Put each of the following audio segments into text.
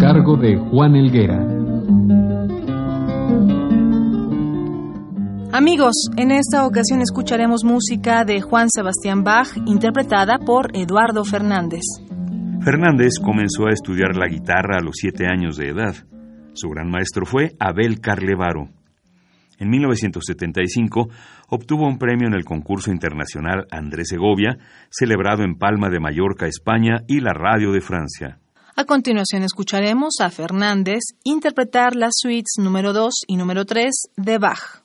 Cargo de Juan Elguera. Amigos, en esta ocasión escucharemos música de Juan Sebastián Bach interpretada por Eduardo Fernández. Fernández comenzó a estudiar la guitarra a los siete años de edad. Su gran maestro fue Abel Carlevaro. En 1975 obtuvo un premio en el concurso internacional Andrés Segovia, celebrado en Palma de Mallorca, España, y la Radio de Francia. A continuación escucharemos a Fernández interpretar las suites número 2 y número 3 de Bach.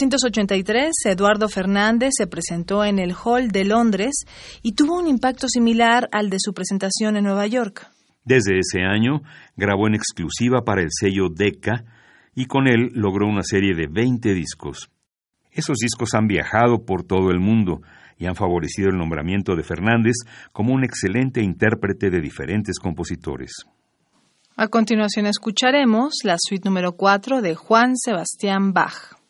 1983, Eduardo Fernández se presentó en el Hall de Londres y tuvo un impacto similar al de su presentación en Nueva York. Desde ese año, grabó en exclusiva para el sello Decca y con él logró una serie de 20 discos. Esos discos han viajado por todo el mundo y han favorecido el nombramiento de Fernández como un excelente intérprete de diferentes compositores. A continuación escucharemos la suite número 4 de Juan Sebastián Bach.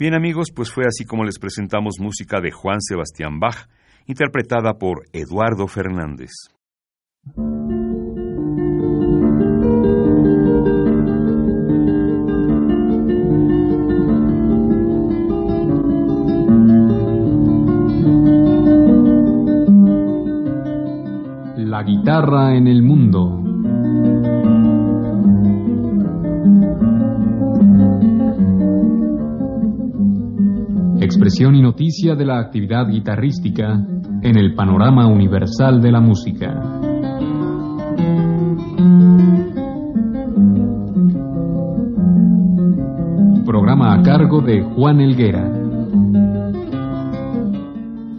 Bien amigos, pues fue así como les presentamos música de Juan Sebastián Bach, interpretada por Eduardo Fernández. La guitarra en el mundo. Expresión y noticia de la actividad guitarrística en el panorama universal de la música. Programa a cargo de Juan Elguera.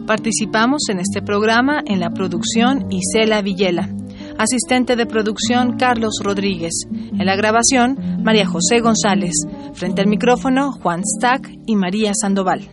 Participamos en este programa en la producción Isela Villela. Asistente de producción Carlos Rodríguez. En la grabación María José González. Frente al micrófono Juan Stack y María Sandoval.